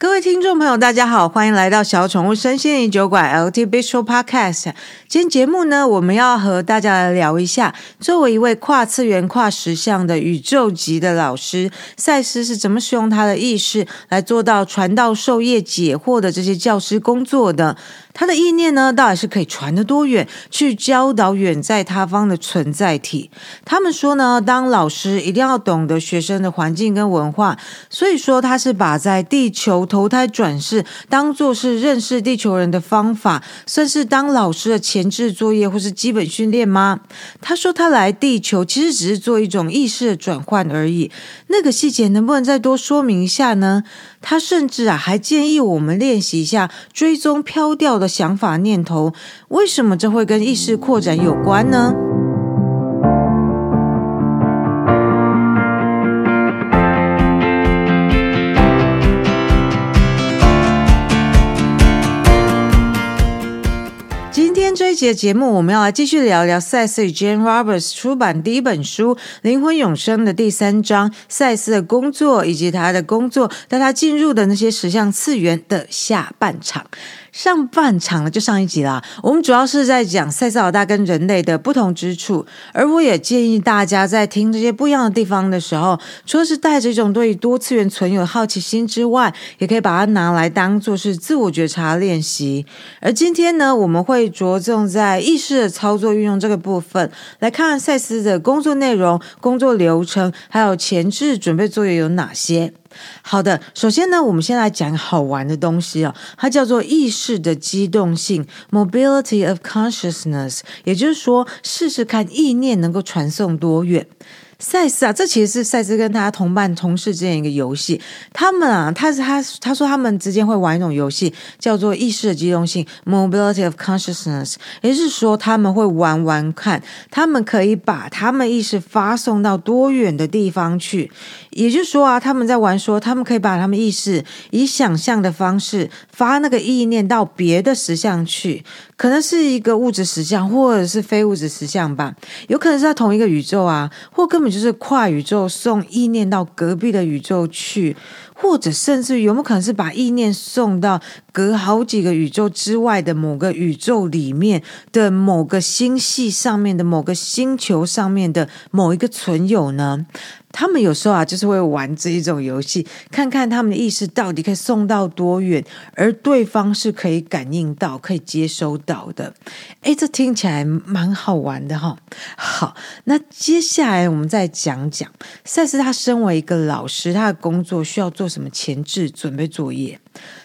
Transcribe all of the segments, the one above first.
各位听众朋友，大家好，欢迎来到小宠物身心灵酒馆 LT Bistro Podcast。今天节目呢，我们要和大家来聊一下，作为一位跨次元、跨时相的宇宙级的老师，赛斯是怎么使用他的意识来做到传道授业解惑的这些教师工作的。他的意念呢，到底是可以传得多远，去教导远在他方的存在体？他们说呢，当老师一定要懂得学生的环境跟文化，所以说他是把在地球投胎转世当做是认识地球人的方法，算是当老师的前置作业或是基本训练吗？他说他来地球其实只是做一种意识的转换而已，那个细节能不能再多说明一下呢？他甚至啊还建议我们练习一下追踪飘掉的想法念头，为什么这会跟意识扩展有关呢？今天这一集的节目，我们要来继续聊聊赛斯与 Jane Roberts 出版第一本书《灵魂永生》的第三章，赛斯的工作以及他的工作带他进入的那些实相次元的下半场。上半场呢，就上一集啦。我们主要是在讲赛斯老大跟人类的不同之处，而我也建议大家在听这些不一样的地方的时候，除了是带着一种对于多次元存有好奇心之外，也可以把它拿来当做是自我觉察练习。而今天呢，我们会着重在意识的操作运用这个部分，来看看赛斯的工作内容、工作流程，还有前置准备作业有哪些。好的，首先呢，我们先来讲好玩的东西哦，它叫做意识的机动性 （mobility of consciousness），也就是说，试试看意念能够传送多远。赛斯啊，这其实是赛斯跟他同伴同事之间一个游戏。他们啊，他是他他说他们之间会玩一种游戏，叫做意识的机动性 （mobility of consciousness）。也就是说，他们会玩玩看，他们可以把他们意识发送到多远的地方去。也就是说啊，他们在玩说，他们可以把他们意识以想象的方式发那个意念到别的实相去。可能是一个物质实相，或者是非物质实相吧。有可能是在同一个宇宙啊，或根本就是跨宇宙送意念到隔壁的宇宙去。或者甚至有没有可能是把意念送到隔好几个宇宙之外的某个宇宙里面的某个星系上面的某个星球上面的某一个存有呢？他们有时候啊，就是会玩这一种游戏，看看他们的意识到底可以送到多远，而对方是可以感应到、可以接收到的。诶，这听起来蛮好玩的哈。好，那接下来我们再讲讲赛斯，他身为一个老师，他的工作需要做什么前置准备作业？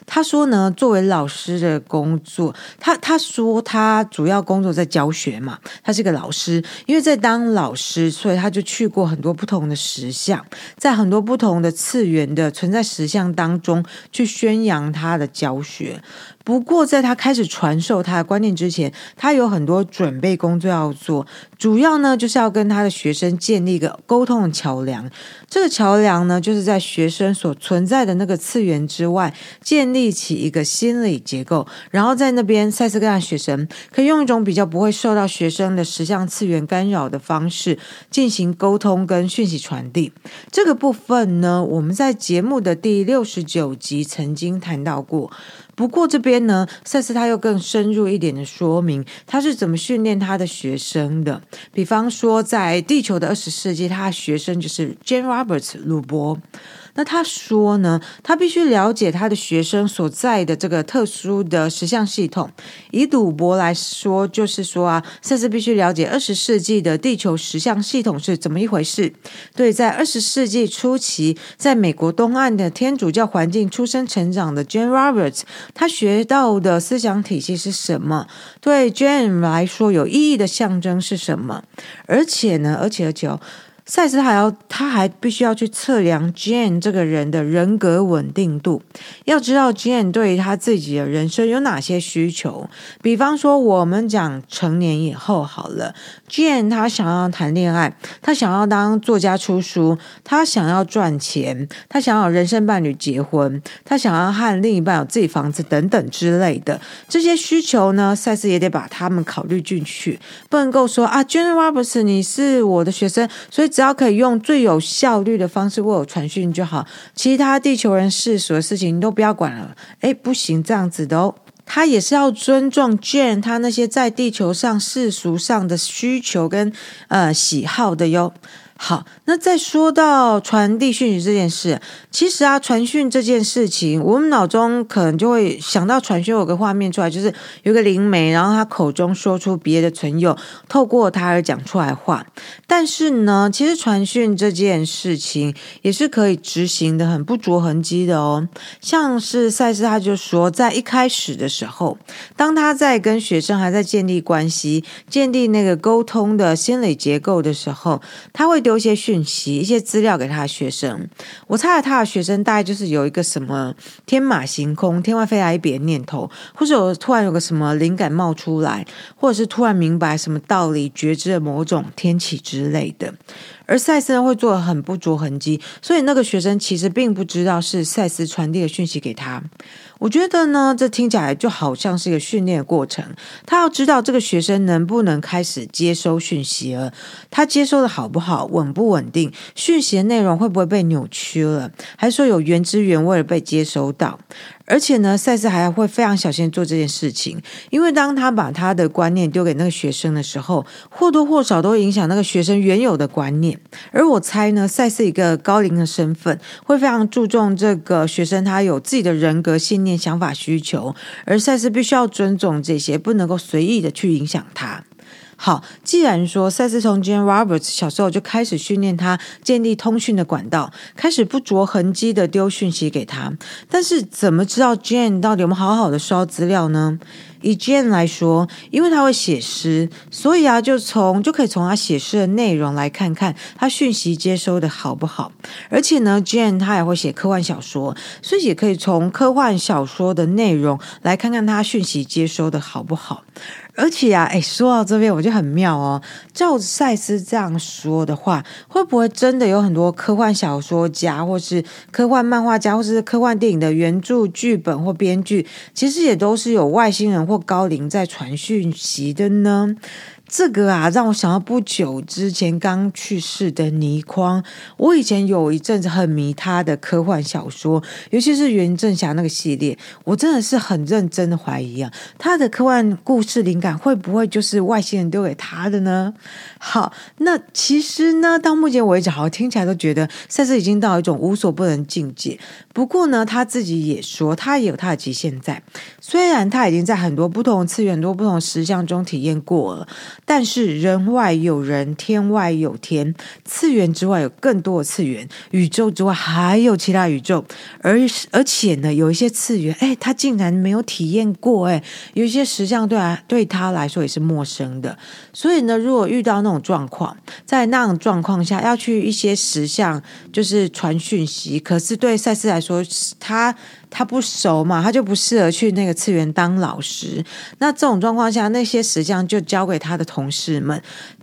他说呢，作为老师的工作，他他说他主要工作在教学嘛，他是个老师，因为在当老师，所以他就去过很多不同的石像，在很多不同的次元的存在石像当中去宣扬他的教学。不过，在他开始传授他的观念之前，他有很多准备工作要做。主要呢，就是要跟他的学生建立一个沟通的桥梁。这个桥梁呢，就是在学生所存在的那个次元之外，建立起一个心理结构。然后在那边，塞斯跟他学生可以用一种比较不会受到学生的实相次元干扰的方式进行沟通跟讯息传递。这个部分呢，我们在节目的第六十九集曾经谈到过。不过这边呢，赛斯他又更深入一点的说明，他是怎么训练他的学生的。比方说，在地球的二十世纪，他的学生就是 Jane Roberts 鲁伯。那他说呢，他必须了解他的学生所在的这个特殊的实相系统。以赌博来说，就是说啊，赛斯必须了解二十世纪的地球实相系统是怎么一回事。对，在二十世纪初期，在美国东岸的天主教环境出生成长的 Jane Roberts，他学到的思想体系是什么？对 Jane 来说，有意义的象征是什么？而且呢，而且而且哦。赛斯还要，他还必须要去测量 Jane 这个人的人格稳定度。要知道 Jane 对于他自己的人生有哪些需求。比方说，我们讲成年以后好了，Jane 他想要谈恋爱，他想要当作家出书，他想要赚钱，他想要人生伴侣结婚，他想要和另一半有自己房子等等之类的这些需求呢，赛斯也得把他们考虑进去，不能够说啊，Jane Roberts 你是我的学生，所以。只要可以用最有效率的方式为我传讯就好，其他地球人世俗的事情你都不要管了。哎，不行，这样子的哦。他也是要尊重 Jane 他那些在地球上世俗上的需求跟呃喜好的哟。好，那再说到传递讯息这件事，其实啊，传讯这件事情，我们脑中可能就会想到传讯有个画面出来，就是有个灵媒，然后他口中说出别的存有，透过他而讲出来话。但是呢，其实传讯这件事情也是可以执行的，很不着痕迹的哦。像是赛斯他就说，在一开始的时候，当他在跟学生还在建立关系、建立那个沟通的心理结构的时候，他会。丢一些讯息、一些资料给他的学生，我猜他的学生大概就是有一个什么天马行空、天外飞来一笔的念头，或者有突然有个什么灵感冒出来，或者是突然明白什么道理、觉知了某种天启之类的。而赛斯会做得很不着痕迹，所以那个学生其实并不知道是赛斯传递的讯息给他。我觉得呢，这听起来就好像是一个训练的过程。他要知道这个学生能不能开始接收讯息了，他接收的好不好，稳不稳定，讯息的内容会不会被扭曲了，还是说有原汁原味的被接收到？而且呢，赛斯还会非常小心做这件事情，因为当他把他的观念丢给那个学生的时候，或多或少都会影响那个学生原有的观念。而我猜呢，赛斯一个高龄的身份，会非常注重这个学生他有自己的人格、信念、想法、需求，而赛斯必须要尊重这些，不能够随意的去影响他。好，既然说赛斯从 Jane Roberts 小时候就开始训练他建立通讯的管道，开始不着痕迹的丢讯息给他，但是怎么知道 Jane 到底有没有好好的收资料呢？以 Jane 来说，因为他会写诗，所以啊，就从就可以从他写诗的内容来看看他讯息接收的好不好。而且呢，Jane 他也会写科幻小说，所以也可以从科幻小说的内容来看看他讯息接收的好不好。而且啊，哎，说到这边我就很妙哦。照赛斯这样说的话，会不会真的有很多科幻小说家，或是科幻漫画家，或是科幻电影的原著剧本或编剧，其实也都是有外星人或高龄在传讯息的呢？这个啊，让我想到不久之前刚去世的倪匡。我以前有一阵子很迷他的科幻小说，尤其是袁振霞那个系列，我真的是很认真的怀疑啊，他的科幻故事灵感会不会就是外星人丢给他的呢？好，那其实呢，到目前为止，好像听起来都觉得赛斯已经到一种无所不能境界。不过呢，他自己也说，他也有他的极限在。虽然他已经在很多不同次元、多不同的实相中体验过了。但是人外有人，天外有天，次元之外有更多的次元，宇宙之外还有其他宇宙，而而且呢，有一些次元，哎，他竟然没有体验过，哎，有一些实相对啊对他来说也是陌生的。所以呢，如果遇到那种状况，在那种状况下要去一些实相，就是传讯息，可是对赛斯来说，说他。他不熟嘛，他就不适合去那个次元当老师。那这种状况下，那些石匠就交给他的同事们，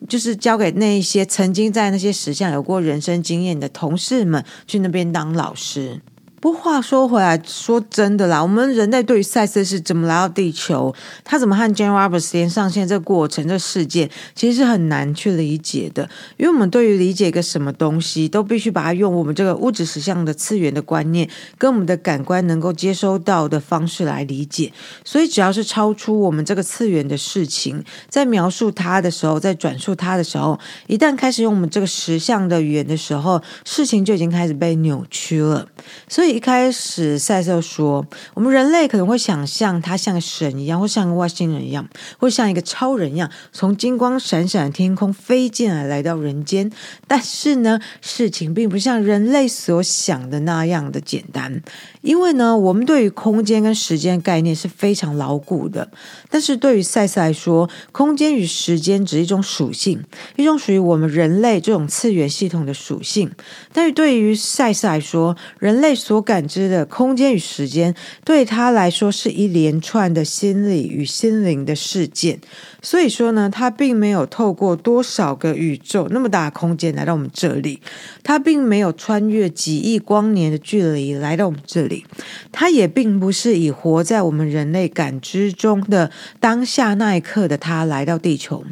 就是交给那一些曾经在那些石匠有过人生经验的同事们去那边当老师。不过话说回来，说真的啦，我们人类对于赛斯是怎么来到地球，他怎么和 Jane Roberts 连上线这过程、这事件，其实是很难去理解的。因为我们对于理解一个什么东西，都必须把它用我们这个物质实相的次元的观念，跟我们的感官能够接收到的方式来理解。所以只要是超出我们这个次元的事情，在描述它的时候，在转述它的时候，一旦开始用我们这个实相的语言的时候，事情就已经开始被扭曲了。所以。一开始，赛斯说，我们人类可能会想象他像神一样，或像个外星人一样，或像一个超人一样，从金光闪闪的天空飞进来，来到人间。但是呢，事情并不像人类所想的那样的简单。因为呢，我们对于空间跟时间概念是非常牢固的，但是对于赛斯来说，空间与时间只是一种属性，一种属于我们人类这种次元系统的属性。但是对于赛斯来说，人类所感知的空间与时间，对他来说是一连串的心理与心灵的事件。所以说呢，他并没有透过多少个宇宙那么大的空间来到我们这里，他并没有穿越几亿光年的距离来到我们这里，他也并不是以活在我们人类感知中的当下那一刻的他来到地球。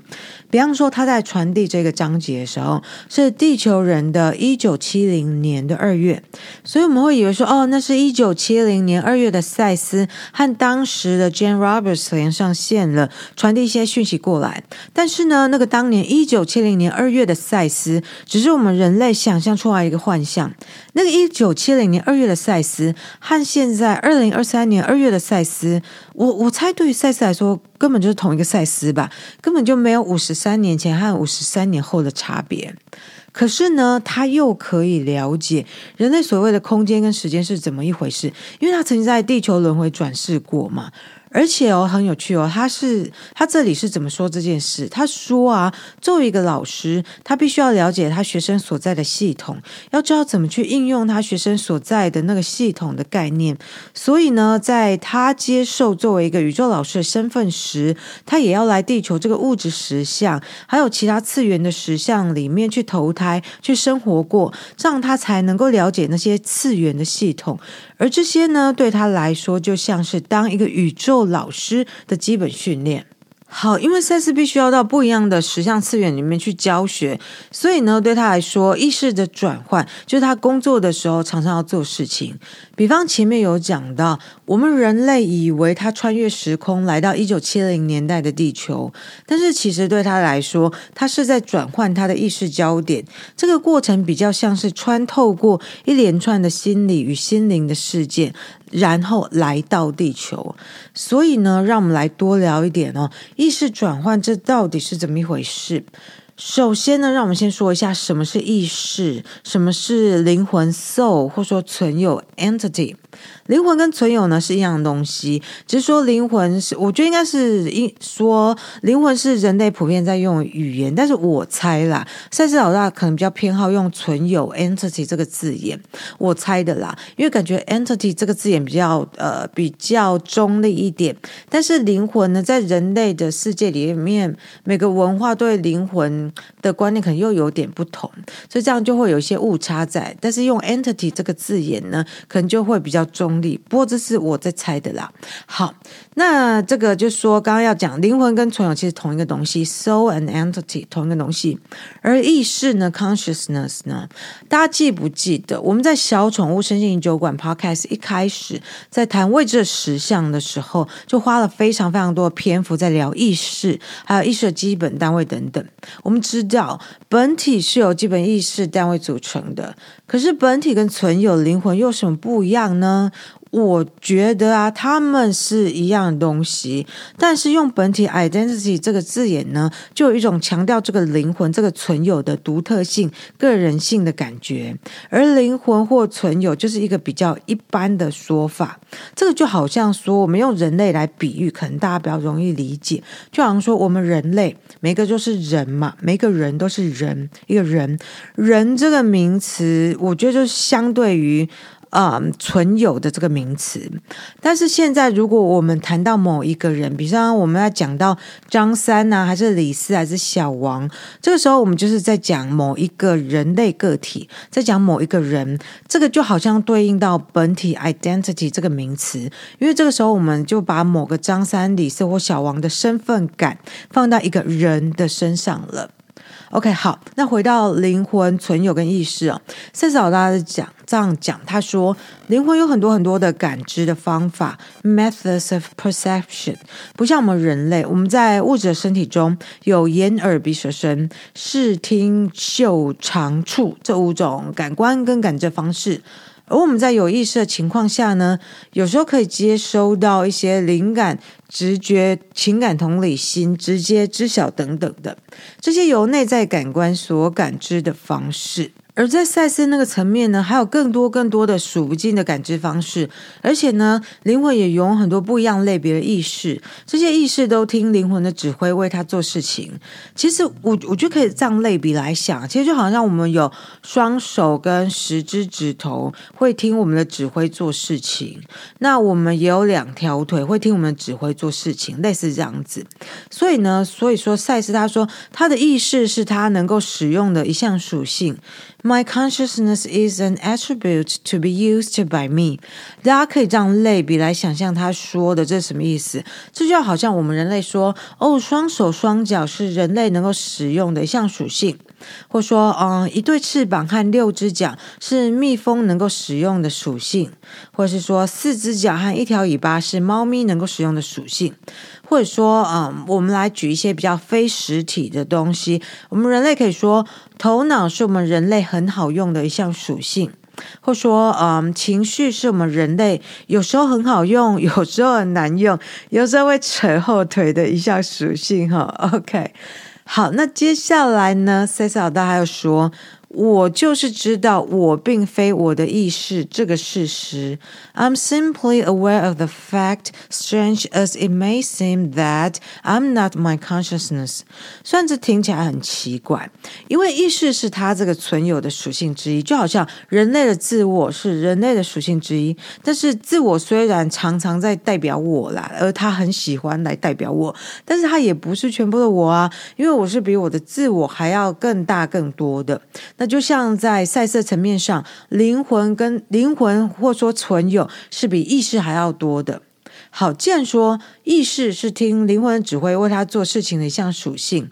比方说，他在传递这个章节的时候，是地球人的一九七零年的二月，所以我们会以为说，哦，那是一九七零年二月的赛斯和当时的 Jane Roberts 连上线了，传递一些讯息过来。但是呢，那个当年一九七零年二月的赛斯，只是我们人类想象出来一个幻象。那个一九七零年二月的赛斯和现在二零二三年二月的赛斯，我我猜对于赛斯来说，根本就是同一个赛斯吧，根本就没有五十三年前和五十三年后的差别。可是呢，他又可以了解人类所谓的空间跟时间是怎么一回事，因为他曾经在地球轮回转世过嘛。而且哦，很有趣哦，他是他这里是怎么说这件事？他说啊，作为一个老师，他必须要了解他学生所在的系统，要知道怎么去应用他学生所在的那个系统的概念。所以呢，在他接受作为一个宇宙老师的身份时，他也要来地球这个物质实相，还有其他次元的实相里面去投胎、去生活过，这样他才能够了解那些次元的系统。而这些呢，对他来说，就像是当一个宇宙老师的基本训练。好，因为赛斯必须要到不一样的十项次元里面去教学，所以呢，对他来说，意识的转换就是他工作的时候常常要做事情。比方前面有讲到，我们人类以为他穿越时空来到一九七零年代的地球，但是其实对他来说，他是在转换他的意识焦点。这个过程比较像是穿透过一连串的心理与心灵的事件。然后来到地球，所以呢，让我们来多聊一点哦。意识转换这到底是怎么一回事？首先呢，让我们先说一下什么是意识，什么是灵魂 （soul） 或说存有 （entity）。灵魂跟存有呢是一样的东西，只是说灵魂是，我觉得应该是一说灵魂是人类普遍在用语言，但是我猜啦，赛斯老大可能比较偏好用存有 entity 这个字眼，我猜的啦，因为感觉 entity 这个字眼比较呃比较中立一点，但是灵魂呢，在人类的世界里面，每个文化对灵魂的观念可能又有点不同，所以这样就会有一些误差在，但是用 entity 这个字眼呢，可能就会比较中立。不过这是我在猜的啦。好，那这个就说，刚刚要讲灵魂跟存有其实同一个东西，soul and entity 同一个东西。而意识呢，consciousness 呢，大家记不记得我们在小宠物身心酒馆 podcast 一开始在谈未知的实相的时候，就花了非常非常多的篇幅在聊意识，还有意识的基本单位等等。我们知道本体是由基本意识单位组成的，可是本体跟存有灵魂又有什么不一样呢？我觉得啊，他们是一样的东西，但是用本体 identity 这个字眼呢，就有一种强调这个灵魂、这个存有的独特性、个人性的感觉。而灵魂或存有就是一个比较一般的说法。这个就好像说，我们用人类来比喻，可能大家比较容易理解。就好像说，我们人类每个就是人嘛，每个人都是人，一个人，人这个名词，我觉得就相对于。啊、嗯，存有的这个名词，但是现在如果我们谈到某一个人，比方我们要讲到张三呐、啊，还是李四，还是小王，这个时候我们就是在讲某一个人类个体，在讲某一个人，这个就好像对应到本体 identity 这个名词，因为这个时候我们就把某个张三、李四或小王的身份感放到一个人的身上了。OK，好，那回到灵魂、存有跟意识啊，赛斯老大讲这样讲，他说灵魂有很多很多的感知的方法，methods of perception，不像我们人类，我们在物质的身体中有眼、耳、鼻、舌、身、视、听、嗅、尝、触这五种感官跟感知方式。而我们在有意识的情况下呢，有时候可以接收到一些灵感、直觉、情感、同理心、直接知晓等等的这些由内在感官所感知的方式。而在赛斯那个层面呢，还有更多更多的数不尽的感知方式，而且呢，灵魂也拥有很多不一样类别的意识，这些意识都听灵魂的指挥为他做事情。其实我我觉得可以这样类比来想，其实就好像我们有双手跟十只指头会听我们的指挥做事情，那我们也有两条腿会听我们的指挥做事情，类似这样子。所以呢，所以说赛斯他说他的意识是他能够使用的一项属性。My consciousness is an attribute to be used by me。大家可以这样类比来想象他说的这是什么意思？这就好像我们人类说，哦，双手双脚是人类能够使用的一项属性，或说，嗯，一对翅膀和六只脚是蜜蜂能够使用的属性，或是说四只脚和一条尾巴是猫咪能够使用的属性。或者说，嗯，我们来举一些比较非实体的东西。我们人类可以说，头脑是我们人类很好用的一项属性，或说，嗯，情绪是我们人类有时候很好用，有时候很难用，有时候会扯后腿的一项属性。哈，OK，好，那接下来呢，赛斯老大还要说。我就是知道我并非我的意识这个事实。I'm simply aware of the fact, strange as it may seem, that I'm not my consciousness。虽然这听起来很奇怪，因为意识是它这个存有的属性之一，就好像人类的自我是人类的属性之一。但是自我虽然常常在代表我啦，而他很喜欢来代表我，但是他也不是全部的我啊，因为我是比我的自我还要更大更多的。那就像在赛色层面上，灵魂跟灵魂或说存有是比意识还要多的。好，既然说意识是听灵魂指挥为他做事情的一项属性。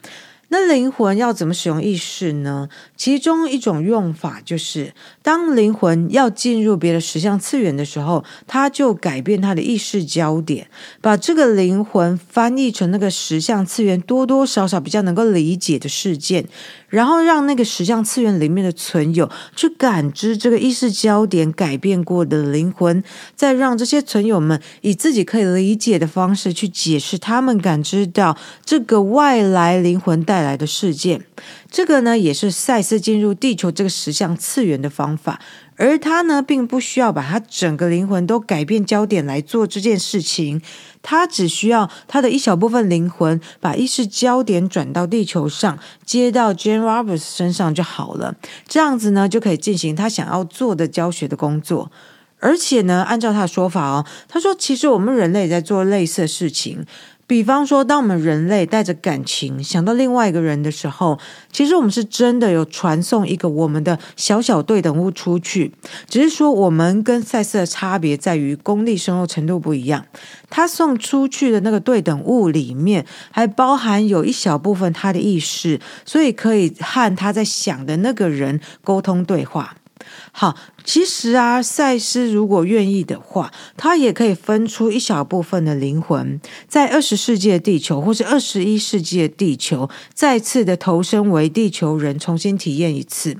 那灵魂要怎么使用意识呢？其中一种用法就是，当灵魂要进入别的实相次元的时候，他就改变他的意识焦点，把这个灵魂翻译成那个实相次元多多少少比较能够理解的事件，然后让那个实相次元里面的存有去感知这个意识焦点改变过的灵魂，再让这些存有们以自己可以理解的方式去解释他们感知到这个外来灵魂带带来的事件，这个呢也是赛斯进入地球这个实相次元的方法，而他呢并不需要把他整个灵魂都改变焦点来做这件事情，他只需要他的一小部分灵魂把意识焦点转到地球上，接到 Jane Roberts 身上就好了，这样子呢就可以进行他想要做的教学的工作，而且呢按照他的说法哦，他说其实我们人类在做类似的事情。比方说，当我们人类带着感情想到另外一个人的时候，其实我们是真的有传送一个我们的小小对等物出去。只是说，我们跟赛斯的差别在于功力深厚程度不一样。他送出去的那个对等物里面，还包含有一小部分他的意识，所以可以和他在想的那个人沟通对话。好，其实啊，赛斯如果愿意的话，他也可以分出一小部分的灵魂，在二十世纪的地球，或是二十一世纪的地球，再次的投身为地球人，重新体验一次。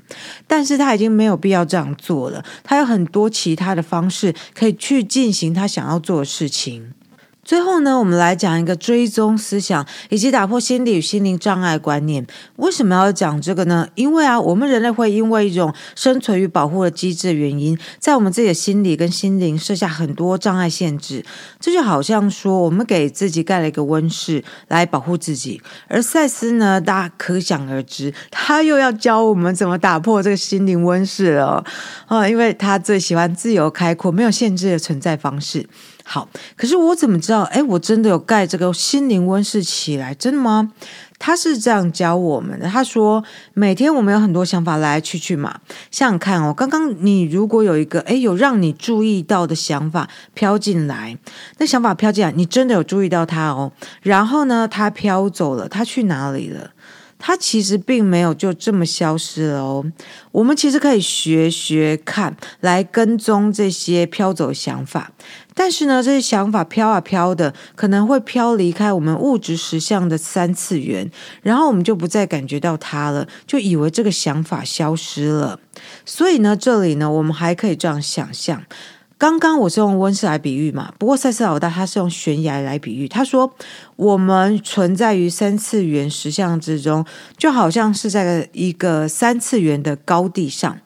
但是他已经没有必要这样做了，他有很多其他的方式可以去进行他想要做的事情。最后呢，我们来讲一个追踪思想以及打破心理与心灵障碍观念。为什么要讲这个呢？因为啊，我们人类会因为一种生存与保护的机制的原因，在我们自己的心理跟心灵设下很多障碍限制。这就好像说，我们给自己盖了一个温室来保护自己，而赛斯呢，大家可想而知，他又要教我们怎么打破这个心灵温室了啊！因为他最喜欢自由开阔、没有限制的存在方式。好，可是我怎么知道？诶，我真的有盖这个心灵温室起来，真的吗？他是这样教我们的。他说，每天我们有很多想法来来去去嘛。想想看哦，刚刚你如果有一个诶，有让你注意到的想法飘进来，那想法飘进来，你真的有注意到它哦。然后呢，它飘走了，它去哪里了？它其实并没有就这么消失了哦。我们其实可以学学看，来跟踪这些飘走想法。但是呢，这些想法飘啊飘的，可能会飘离开我们物质实相的三次元，然后我们就不再感觉到它了，就以为这个想法消失了。所以呢，这里呢，我们还可以这样想象。刚刚我是用温室来比喻嘛，不过赛斯老大他是用悬崖来比喻。他说，我们存在于三次元实相之中，就好像是在一个三次元的高地上。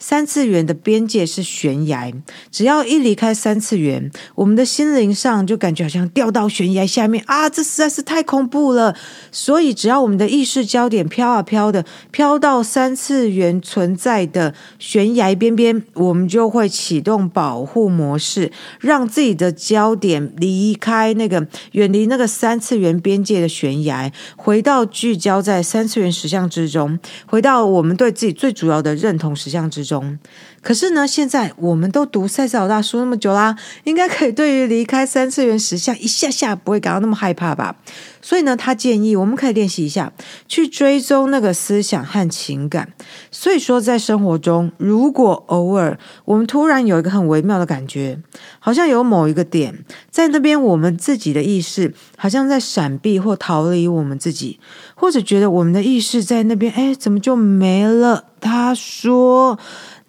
三次元的边界是悬崖，只要一离开三次元，我们的心灵上就感觉好像掉到悬崖下面啊！这实在是太恐怖了。所以，只要我们的意识焦点飘啊飘的，飘到三次元存在的悬崖边边，我们就会启动保护模式，让自己的焦点离开那个远离那个三次元边界的悬崖，回到聚焦在三次元实相之中，回到我们对自己最主要的认同实相之中。中，可是呢，现在我们都读赛斯老大书那么久啦，应该可以对于离开三次元实相一下下不会感到那么害怕吧？所以呢，他建议我们可以练习一下，去追踪那个思想和情感。所以说，在生活中，如果偶尔我们突然有一个很微妙的感觉，好像有某一个点在那边，我们自己的意识好像在闪避或逃离我们自己，或者觉得我们的意识在那边，哎，怎么就没了？他说。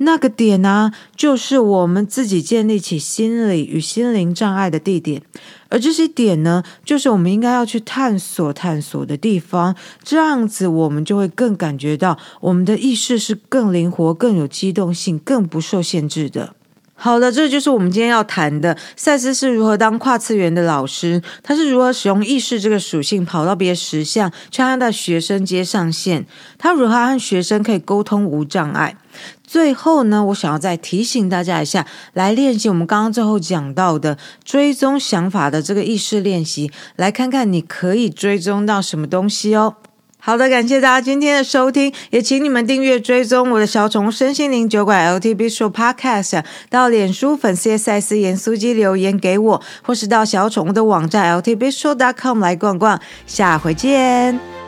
那个点呢、就是我们自己建立起心理与心灵障碍的地点，而这些点呢，就是我们应该要去探索、探索的地方。这样子，我们就会更感觉到我们的意识是更灵活、更有机动性、更不受限制的。好的，这就是我们今天要谈的。赛斯是如何当跨次元的老师？他是如何使用意识这个属性跑到别的实相，去和他的学生接上线？他如何和学生可以沟通无障碍？最后呢，我想要再提醒大家一下，来练习我们刚刚最后讲到的追踪想法的这个意识练习，来看看你可以追踪到什么东西哦。好的，感谢大家今天的收听，也请你们订阅追踪我的小宠物身心灵酒馆 L T B Show Podcast，到脸书粉丝赛斯盐酥鸡留言给我，或是到小宠物的网站 L T B Show dot com 来逛逛，下回见。